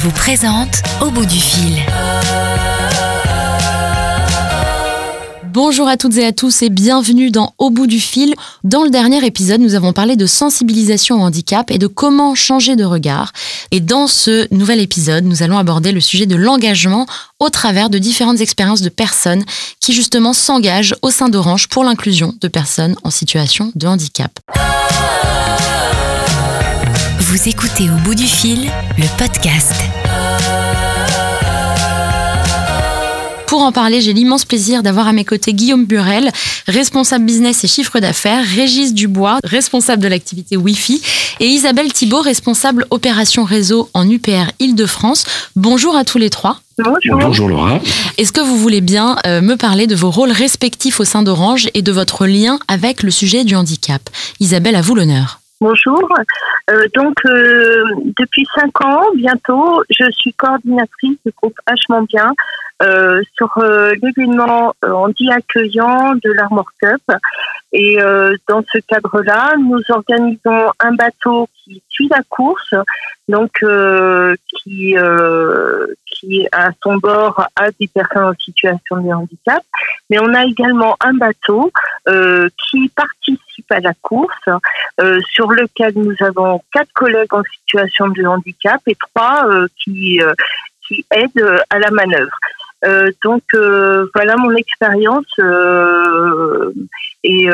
Orange vous présente Au bout du fil. Bonjour à toutes et à tous et bienvenue dans Au bout du fil. Dans le dernier épisode, nous avons parlé de sensibilisation au handicap et de comment changer de regard. Et dans ce nouvel épisode, nous allons aborder le sujet de l'engagement au travers de différentes expériences de personnes qui justement s'engagent au sein d'Orange pour l'inclusion de personnes en situation de handicap. Vous écoutez Au bout du fil, le podcast. Pour en parler, j'ai l'immense plaisir d'avoir à mes côtés Guillaume Burel, responsable business et chiffre d'affaires, Régis Dubois, responsable de l'activité Wi-Fi, et Isabelle Thibault, responsable opération réseau en UPR Île-de-France. Bonjour à tous les trois. Bonjour. Bonjour Laura. Est-ce que vous voulez bien euh, me parler de vos rôles respectifs au sein d'Orange et de votre lien avec le sujet du handicap? Isabelle, à vous l'honneur. Bonjour. Euh, donc, euh, depuis cinq ans, bientôt, je suis coordinatrice du groupe H Bien euh, sur l'événement euh, en dit accueillant de l'Armor Cup. Et dans ce cadre-là, nous organisons un bateau qui suit la course, donc qui qui à son bord a des personnes en situation de handicap. Mais on a également un bateau qui participe à la course, sur lequel nous avons quatre collègues en situation de handicap et trois qui qui aident à la manœuvre. Euh, donc euh, voilà mon expérience euh, et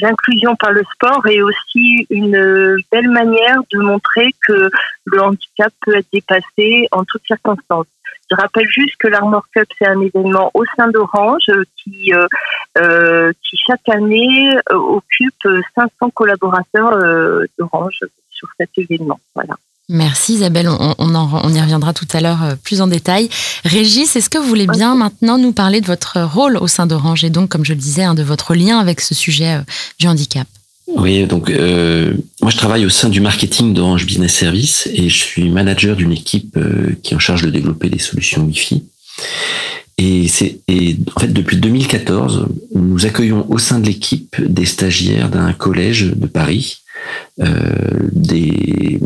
l'inclusion par le sport est aussi une belle manière de montrer que le handicap peut être dépassé en toutes circonstances. Je rappelle juste que l'Armor Cup, c'est un événement au sein d'Orange qui, euh, qui chaque année occupe 500 collaborateurs d'Orange sur cet événement. Voilà. Merci Isabelle, on, on, y reviendra tout à l'heure euh, plus en détail. Régis, est-ce que vous voulez bien maintenant nous parler de votre rôle au sein d'Orange et donc, comme je le disais, hein, de votre lien avec ce sujet euh, du handicap? Oui, donc euh, moi je travaille au sein du marketing d'Orange Business Service et je suis manager d'une équipe qui est en charge de développer des solutions Wi-Fi. Et en fait depuis 2014, nous accueillons au sein de l'équipe des stagiaires d'un collège de Paris euh, des,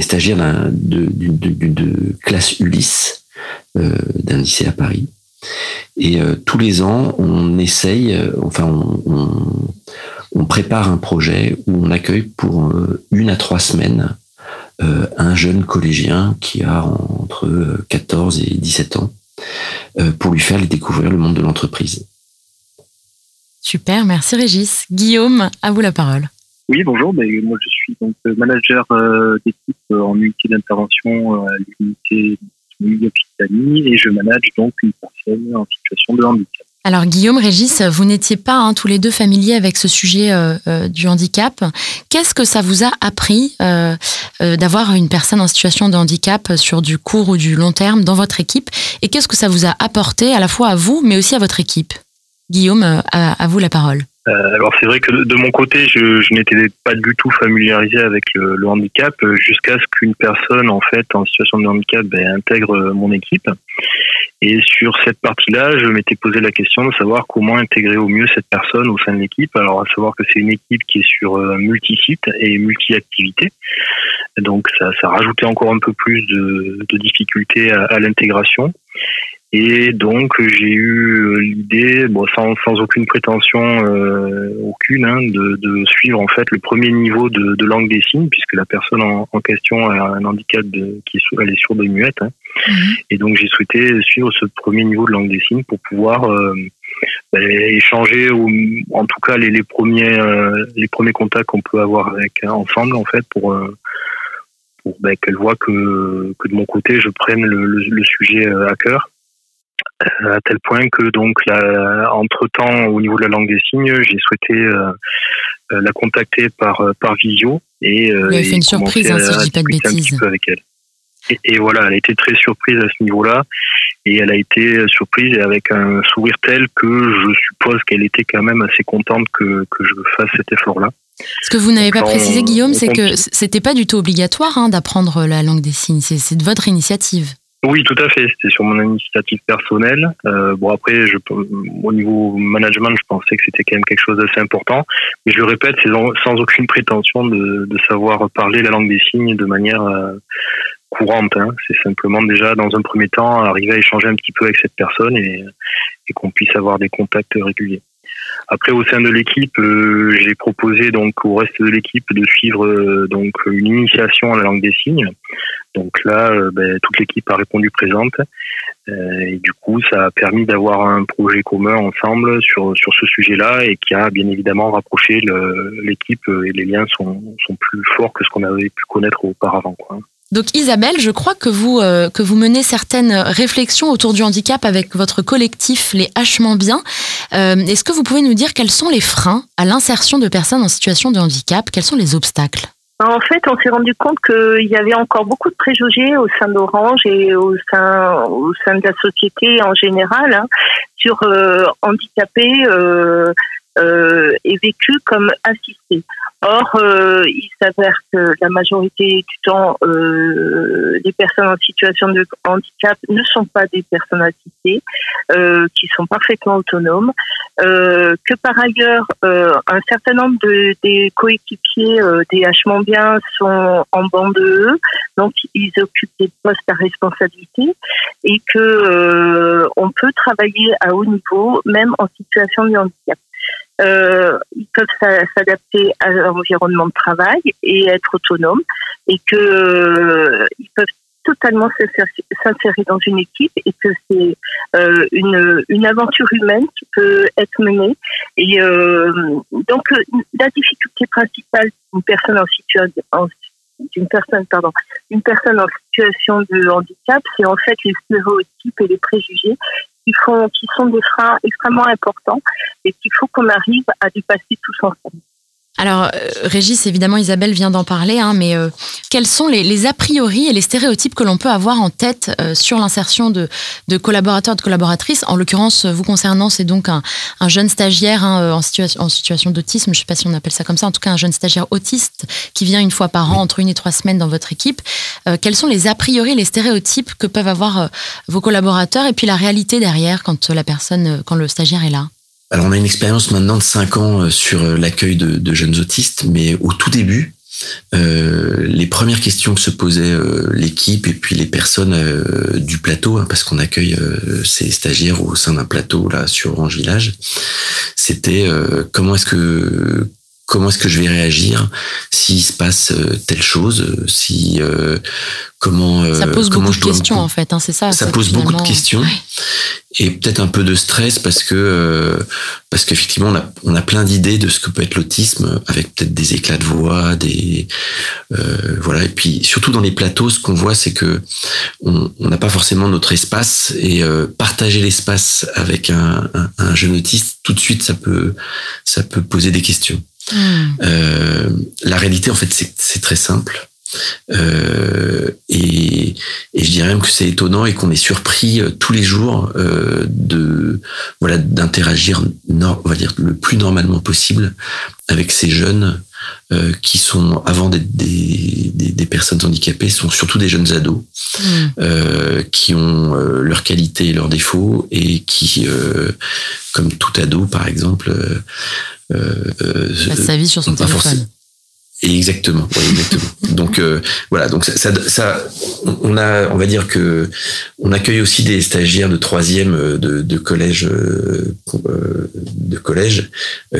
stagiaires de, classe Ulysse euh, d'un lycée à Paris. Et euh, tous les ans, on essaye, enfin, on, on, prépare un projet où on accueille pour une à trois semaines un jeune collégien qui a entre 14 et 17 ans pour lui faire découvrir le monde de l'entreprise. Super, merci Régis. Guillaume, à vous la parole. Oui, bonjour. Moi, je suis donc euh, manager euh, d'équipe euh, en unité d'intervention à l'unité de Occitanie et je manage donc une personne en situation de handicap. Alors Guillaume, Régis, vous n'étiez pas hein, tous les deux familiers avec ce sujet du handicap. Qu'est-ce que ça vous a appris d'avoir une personne en situation de handicap sur du court ou du long terme dans votre équipe? Et qu'est-ce que ça vous a apporté à la fois à vous, mais aussi à votre équipe? Guillaume, à vous la parole. Euh, alors c'est vrai que de, mon côté, je, n'étais pas du tout familiarisé avec le, handicap euh, jusqu'à ce qu'une personne en fait en situation de handicap ben, intègre euh, mon équipe. Et sur cette partie-là, je m'étais posé la question de savoir comment intégrer au mieux cette personne au sein de l'équipe. Alors à savoir que c'est une équipe qui est sur multi-sites et multi-activités. Donc ça, ça rajoutait encore un peu plus de, de difficultés à, à l'intégration. Et donc j'ai eu euh, l'idée, bon, sans, sans aucune prétention euh, aucune, hein, de, de, suivre en fait le premier niveau de, de langue des signes, puisque la personne en, en question a un handicap de, qui est, elle est sourde et muette. Hein. Mhm. Et donc j'ai souhaité suivre ce premier niveau de langue des signes pour pouvoir euh, bah, échanger, ou en tout cas les, les premiers euh, les premiers contacts qu'on peut avoir avec ensemble en fait pour pour bah, qu'elle voit que, que de mon côté je prenne le, le, le sujet à cœur à tel point que donc entre temps au niveau de la langue des signes j'ai souhaité euh, euh, la contacter par euh, par visio et Vous avez fait une surprise hein, si je dis pas de bêtises avec elle et, voilà elle a été très surprise à ce niveau là et elle a été surprise avec un sourire tel que je suppose qu'elle était quand même assez contente que, que je fasse cet effort là ce que vous n'avez pas précisé, Guillaume, c'est que c'était pas du tout obligatoire hein, d'apprendre la langue des signes. C'est de votre initiative. Oui, tout à fait. C'était sur mon initiative personnelle. Euh, bon, après, je, au niveau management, je pensais que c'était quand même quelque chose d'assez important. Mais je le répète, c'est sans aucune prétention de, savoir parler la langue des signes de manière, euh, courante. Hein. C'est simplement déjà dans un premier temps arriver à échanger un petit peu avec cette personne et, qu'on puisse avoir des contacts réguliers. Après, au sein de l'équipe, euh, j'ai proposé donc au reste de l'équipe de suivre donc une initiation à la langue des signes. Donc là, euh, ben, toute l'équipe a répondu présente. et du coup, ça a permis d'avoir un projet commun ensemble sur sur ce sujet-là et qui a bien évidemment rapproché l'équipe et les liens sont sont plus forts que ce qu'on avait pu connaître auparavant. Donc Isabelle, je crois que vous, euh, que vous menez certaines réflexions autour du handicap avec votre collectif Les Hachements Bien. Euh, est-ce que vous pouvez nous dire quels sont les freins à l'insertion de personnes en situation de handicap? Quels sont les obstacles? En fait, on s'est rendu compte qu'il y avait encore beaucoup de préjugés au sein d'Orange et au sein, au sein de la société en général hein, sur euh, handicapés et vécus comme assistés. Or, euh, il s'avère que la majorité du temps, euh, les personnes en situation de handicap ne sont pas des personnes assistées, euh, qui sont parfaitement autonomes, euh, que par ailleurs, euh, un certain nombre de, des coéquipiers des hachements bien sont en bande de eux, donc ils occupent des postes à responsabilité, et que on peut travailler à haut niveau, même en situation de handicap euh, ils peuvent s'adapter à l'environnement de travail et être autonomes et que euh, ils peuvent totalement s'insérer dans une équipe et que c'est euh, une, une aventure humaine qui peut être menée. Et euh, donc la difficulté principale d'une personne en situation d'une personne pardon une personne en situation de handicap c'est en fait les stéréotypes et les préjugés qui, font, qui sont des freins extrêmement importants et qu'il faut qu'on arrive à dépasser tous ensemble. Alors, euh, Régis, évidemment, Isabelle vient d'en parler, hein, mais euh, quels sont les, a priori et les stéréotypes que l'on peut avoir en tête euh, sur l'insertion de, de, collaborateurs, de collaboratrices? En l'occurrence, vous concernant, c'est donc un, jeune stagiaire hein, en, situation, en situation d'autisme, je ne sais pas si on appelle ça comme ça, en tout cas un jeune stagiaire autiste qui vient une fois par an, entre une et trois semaines dans votre équipe. quels sont les a priori, les stéréotypes que peuvent avoir vos collaborateurs et puis la réalité derrière quand la personne, quand le stagiaire est là? Alors on a une expérience maintenant de 5 ans euh, sur euh, l'accueil de, jeunes autistes, mais au tout début, euh, les premières questions que se posait l'équipe et puis les personnes du plateau, hein, parce qu'on accueille ces stagiaires au sein d'un plateau là sur Orange Village, c'était comment est-ce que comment est-ce que je vais réagir s'il se passe telle chose, si comment ça pose comment beaucoup de questions en fait, hein, c'est ça. Ça pose beaucoup de questions et peut-être un peu de stress parce que euh, parce qu'effectivement on a on a plein d'idées de ce que peut être l'autisme avec peut-être des éclats de voix des euh, voilà. Et puis surtout dans les plateaux ce qu'on voit c'est que on n'a pas forcément notre espace et euh, partager l'espace avec un, un, un, jeune autiste tout de suite ça peut ça peut poser des questions mmh. la réalité en fait c'est très simple euh, et, et, je dirais même que c'est étonnant et qu'on est surpris euh, tous les jours euh, de voilà d'interagir, on va dire le plus normalement possible avec ces jeunes euh, qui sont avant des, des, des, personnes handicapées, sont surtout des jeunes ados mmh. euh, qui ont euh, leurs qualités et leurs défauts et qui, comme tout ado par exemple, passe sa vie sur son téléphone. Exactement, exactement. donc euh, voilà, donc ça, ça, on a, on va dire que on accueille aussi des stagiaires de troisième euh, de, de collège, euh, de collège,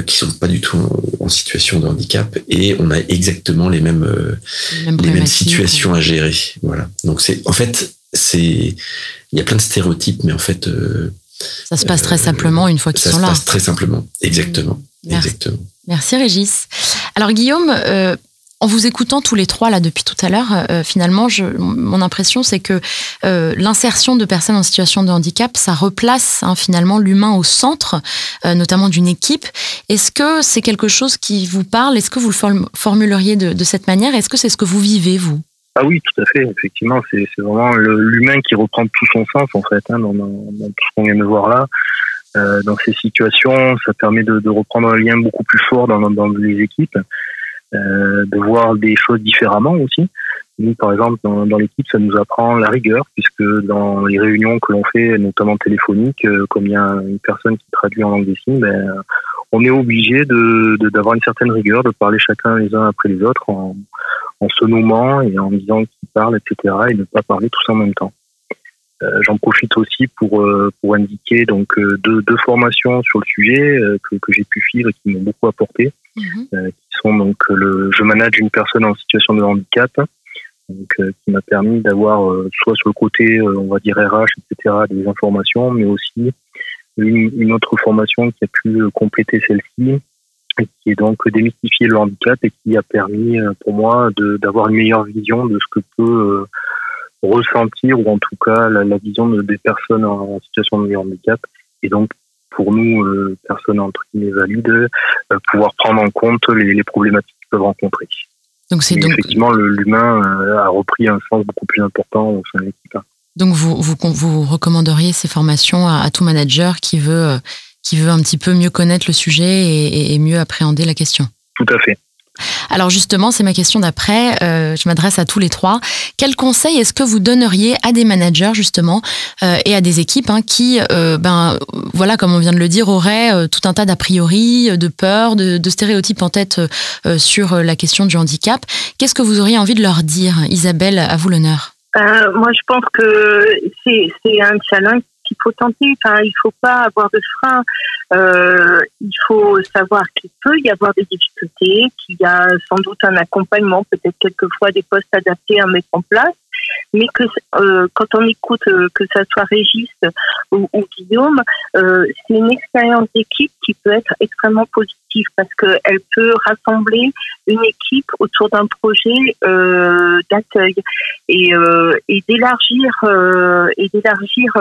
qui sont pas du tout en situation de handicap, et on a exactement les mêmes, les mêmes situations à gérer. Voilà. Donc c'est, en fait, c'est, il y a plein de stéréotypes, mais en fait, ça se passe très simplement une fois qu'ils sont là. Ça se passe très simplement, exactement, Merci. exactement. Merci Régis. Alors Guillaume, euh, en vous écoutant tous les trois là depuis tout à l'heure, euh, finalement, je, mon impression c'est que euh, l'insertion de personnes en situation de handicap, ça replace hein, finalement l'humain au centre, notamment d'une équipe. Est-ce que c'est quelque chose qui vous parle? Est-ce que vous le formuleriez de, cette manière? Est-ce que c'est ce que vous vivez vous? Ah oui, tout à fait. Effectivement, c'est vraiment l'humain qui reprend tout son sens en fait hein, dans, dans, tout ce qu'on vient de voir là. Euh, dans ces situations, ça permet de, de, reprendre un lien beaucoup plus fort dans, dans les équipes, euh, de voir des choses différemment aussi. Nous, par exemple, dans, dans l'équipe, ça nous apprend la rigueur, puisque dans les réunions que l'on fait, notamment téléphoniques, euh, comme il y a une personne qui traduit en langue des signes, ben, on est obligé de d'avoir une certaine rigueur, de parler chacun les uns après les autres en se nommant et en disant qui parle, etc. et ne pas parler tous en même temps. Euh, j'en profite aussi pour euh, pour indiquer donc euh, deux, deux formations sur le sujet que, que j'ai pu suivre et qui m'ont beaucoup apporté, mhm. qui sont donc le je manage une personne en situation de handicap, donc qui m'a permis d'avoir soit sur le côté on va dire RH etc des informations, mais aussi une, une autre formation qui a pu compléter celle-ci qui est donc démystifier le handicap et qui a permis pour moi d'avoir une meilleure vision de ce que peut ressentir ou en tout cas la, vision des personnes en, situation de handicap et donc pour nous euh, personnes entre guillemets valides euh, pouvoir prendre en compte les, problématiques qu'ils peuvent rencontrer. Donc c'est donc effectivement l'humain euh, a repris un sens beaucoup plus important au sein de l'équipe. Donc vous, vous, vous recommanderiez ces formations à, tout manager qui veut qui veut un petit peu mieux connaître le sujet et, et mieux appréhender la question. Tout à fait. Alors justement, c'est ma question d'après. Euh, je m'adresse à tous les trois. Quel conseil est-ce que vous donneriez à des managers justement euh, et à des équipes hein, qui, euh, ben voilà, comme on vient de le dire, auraient tout un tas d'a priori, de peurs, de, de, stéréotypes en tête sur la question du handicap? Qu'est-ce que vous auriez envie de leur dire, Isabelle À vous l'honneur? moi, je pense que c'est un challenge qu'il faut tenter. Enfin, il faut pas avoir de frein. Euh, il faut savoir qu'il peut y avoir des difficultés, qu'il y a sans doute un accompagnement, peut-être quelquefois des postes adaptés à mettre en place mais que euh, quand on écoute euh, que ça soit Régis ou, ou Guillaume, c'est une expérience d'équipe qui peut être extrêmement positive parce qu'elle peut rassembler une équipe autour d'un projet euh, d'accueil et, euh, et d'élargir euh, et d'élargir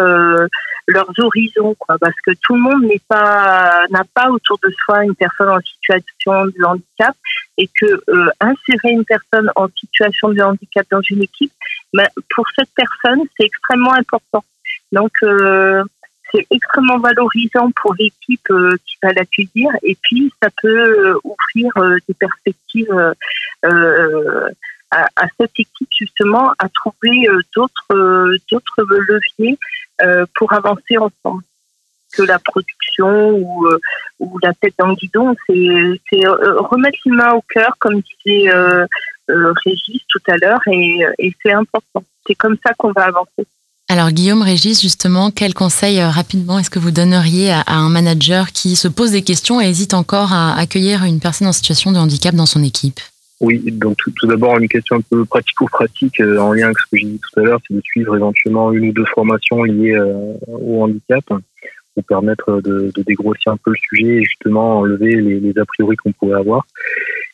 leurs horizons quoi parce que tout le monde n'est pas n'a pas autour de soi une personne en situation de handicap et que insérer une personne en situation de handicap dans une équipe mais pour cette personne, c'est extrêmement important. Donc, c'est extrêmement valorisant pour l'équipe euh, qui va l'accueillir et puis ça peut euh, offrir des perspectives à, cette équipe justement à trouver d'autres leviers pour avancer ensemble que la production ou, la tête dans le guidon c'est remettre l'humain au cœur comme disait euh, Régis tout à l'heure et, c'est important. C'est comme ça qu'on va avancer. Alors Guillaume, Régis, justement, quel conseil euh, rapidement est-ce que vous donneriez à, un manager qui se pose des questions et hésite encore à accueillir une personne en situation de handicap dans son équipe? Oui, donc tout, d'abord une question un peu pratico-pratique euh, en lien avec ce que j'ai dit tout à l'heure, c'est de suivre éventuellement une ou deux formations liées au handicap pour permettre de, dégrossir un peu le sujet et justement enlever les, les a priori qu'on pourrait avoir.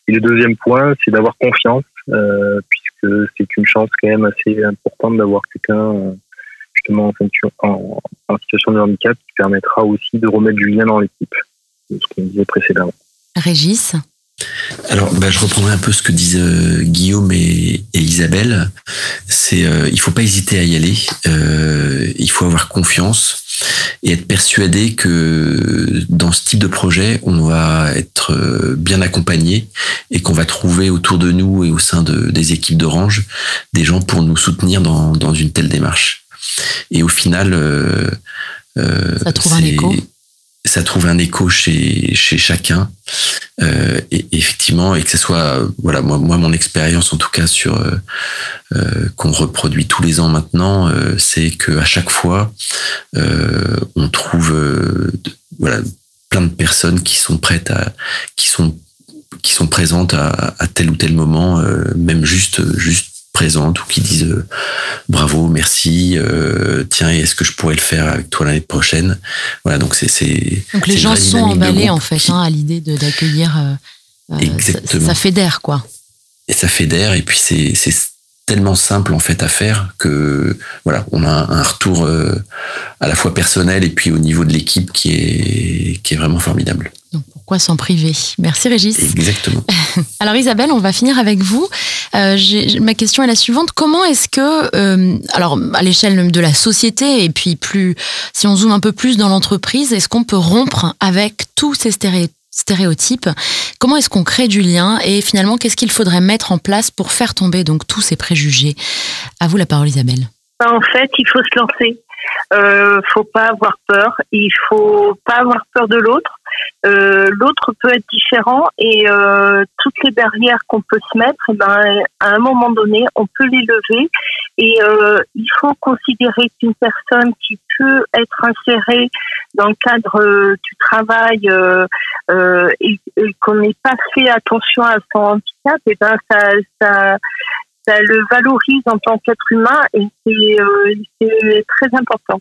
Et le deuxième point, c'est d'avoir confiance, euh, puisque c'est une chance quand même assez importante d'avoir quelqu'un euh, justement en, en, situation de handicap qui permettra aussi de remettre du lien dans l'équipe, ce qu'on disait précédemment. Régis alors, bah, je reprendrai un peu ce que disent euh, Guillaume et, Isabelle. C'est, euh, il faut pas hésiter à y aller. Euh, il faut avoir confiance et être persuadé que dans ce type de projet, on va être euh, bien accompagné et qu'on va trouver autour de nous et au sein de, des équipes d'Orange des gens pour nous soutenir dans, dans une telle démarche. Et au final, euh, ça trouve un écho ça trouve un écho chez, chez chacun. Euh, et, effectivement, et que ce soit, voilà, moi, moi mon expérience en tout cas sur euh, euh qu'on reproduit tous les ans maintenant, euh, c'est que à chaque fois, euh, on trouve, voilà, plein de personnes qui sont prêtes à, qui sont, qui sont présentes à, à tel ou tel moment, même juste, juste présentes ou qui disent euh, bravo, merci, euh, tiens, est-ce que je pourrais le faire avec toi l'année prochaine? Voilà, donc c'est donc les gens sont emballés en fait hein, à l'idée d'accueillir. Euh, Exactement. Ça, fédère quoi. Et ça fédère et puis c'est tellement simple en fait à faire que voilà, on a un retour à la fois personnel et puis au niveau de l'équipe qui est qui est vraiment formidable. Donc pourquoi s'en priver? Merci Régis. Exactement. Alors Isabelle, on va finir avec vous. Euh, ma question est la suivante comment est-ce que, euh, alors à l'échelle de la société et puis plus, si on zoome un peu plus dans l'entreprise, est-ce qu'on peut rompre avec tous ces stéréotypes? Comment est-ce qu'on crée du lien et finalement qu'est-ce qu'il faudrait mettre en place pour faire tomber donc tous ces préjugés? À vous la parole Isabelle. En fait, il faut se lancer. Euh, faut pas avoir peur. Il faut pas avoir peur de l'autre. Euh, l'autre peut être différent et euh, toutes les barrières qu'on peut se mettre, eh ben, à un moment donné, on peut les lever. Et euh, il faut considérer qu'une personne qui peut être insérée dans le cadre euh, du travail euh, et, et qu'on n'ait pas fait attention à son handicap, eh ben ça, ça ça le valorise en tant qu'être humain et c'est euh, très important.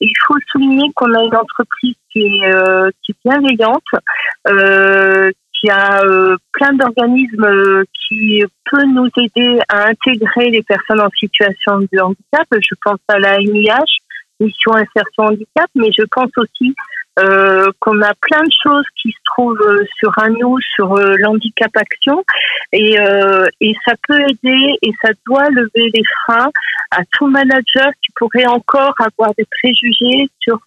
Il faut souligner qu'on a une entreprise qui est, euh, bienveillante, euh, qui a plein d'organismes qui peut nous aider à intégrer les personnes en situation de handicap. Je pense à la MIH, Mission Insertion Handicap, mais je pense aussi euh, qu'on a plein de choses qui se trouvent euh, sur un nous, sur euh, l'handicap action, et, et ça peut aider et ça doit lever les freins à tout manager qui pourrait encore avoir des préjugés sur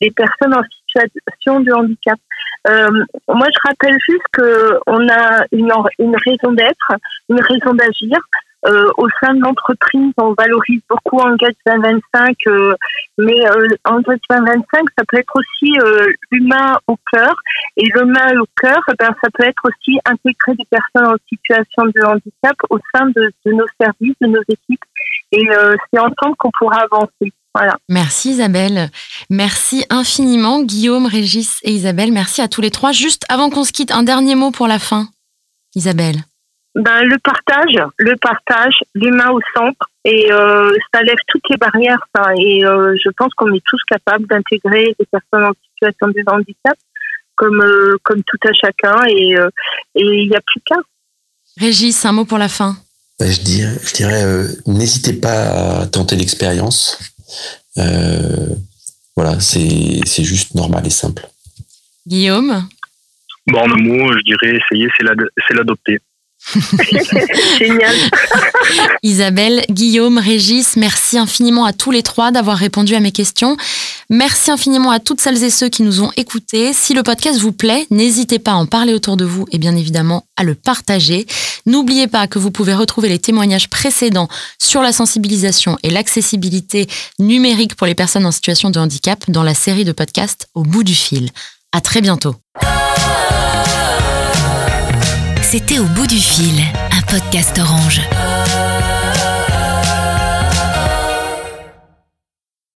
les personnes en situation de handicap. moi, je rappelle juste qu'on a une raison d'être, une raison d'agir. Euh, au sein de l'entreprise, on valorise beaucoup Engage 2025, euh, mais euh, Engage 2025, ça peut être aussi euh, l'humain au cœur. Et l'humain au cœur, eh ben, ça peut être aussi intégrer des personnes en situation de handicap au sein de, de nos services, de nos équipes. Et c'est ensemble qu'on pourra avancer. Voilà. Merci Isabelle. Merci infiniment Guillaume, Régis et Isabelle. Merci à tous les trois. Juste avant qu'on se quitte, un dernier mot pour la fin. Isabelle ben, le partage, le partage, l'humain au centre, et euh, ça lève toutes les barrières. Ça, et euh, je pense qu'on est tous capables d'intégrer des personnes en situation de handicap, comme euh, comme tout à chacun, et euh, il n'y a plus qu'un. Régis, un mot pour la fin. Ben, je dirais, je dirais euh, n'hésitez pas à tenter l'expérience. Euh, voilà, c'est c'est juste normal et simple. Guillaume? Bon, en un mot, je dirais essayer, c'est l'adopter. Génial. Isabelle, Guillaume, Régis, merci infiniment à tous les trois d'avoir répondu à mes questions. Merci infiniment à toutes celles et ceux qui nous ont écoutés. Si le podcast vous plaît, n'hésitez pas à en parler autour de vous et bien évidemment à le partager. N'oubliez pas que vous pouvez retrouver les témoignages précédents sur la sensibilisation et l'accessibilité numérique pour les personnes en situation de handicap dans la série de podcasts Au bout du fil. À très bientôt. C'était Au bout du fil, un podcast orange.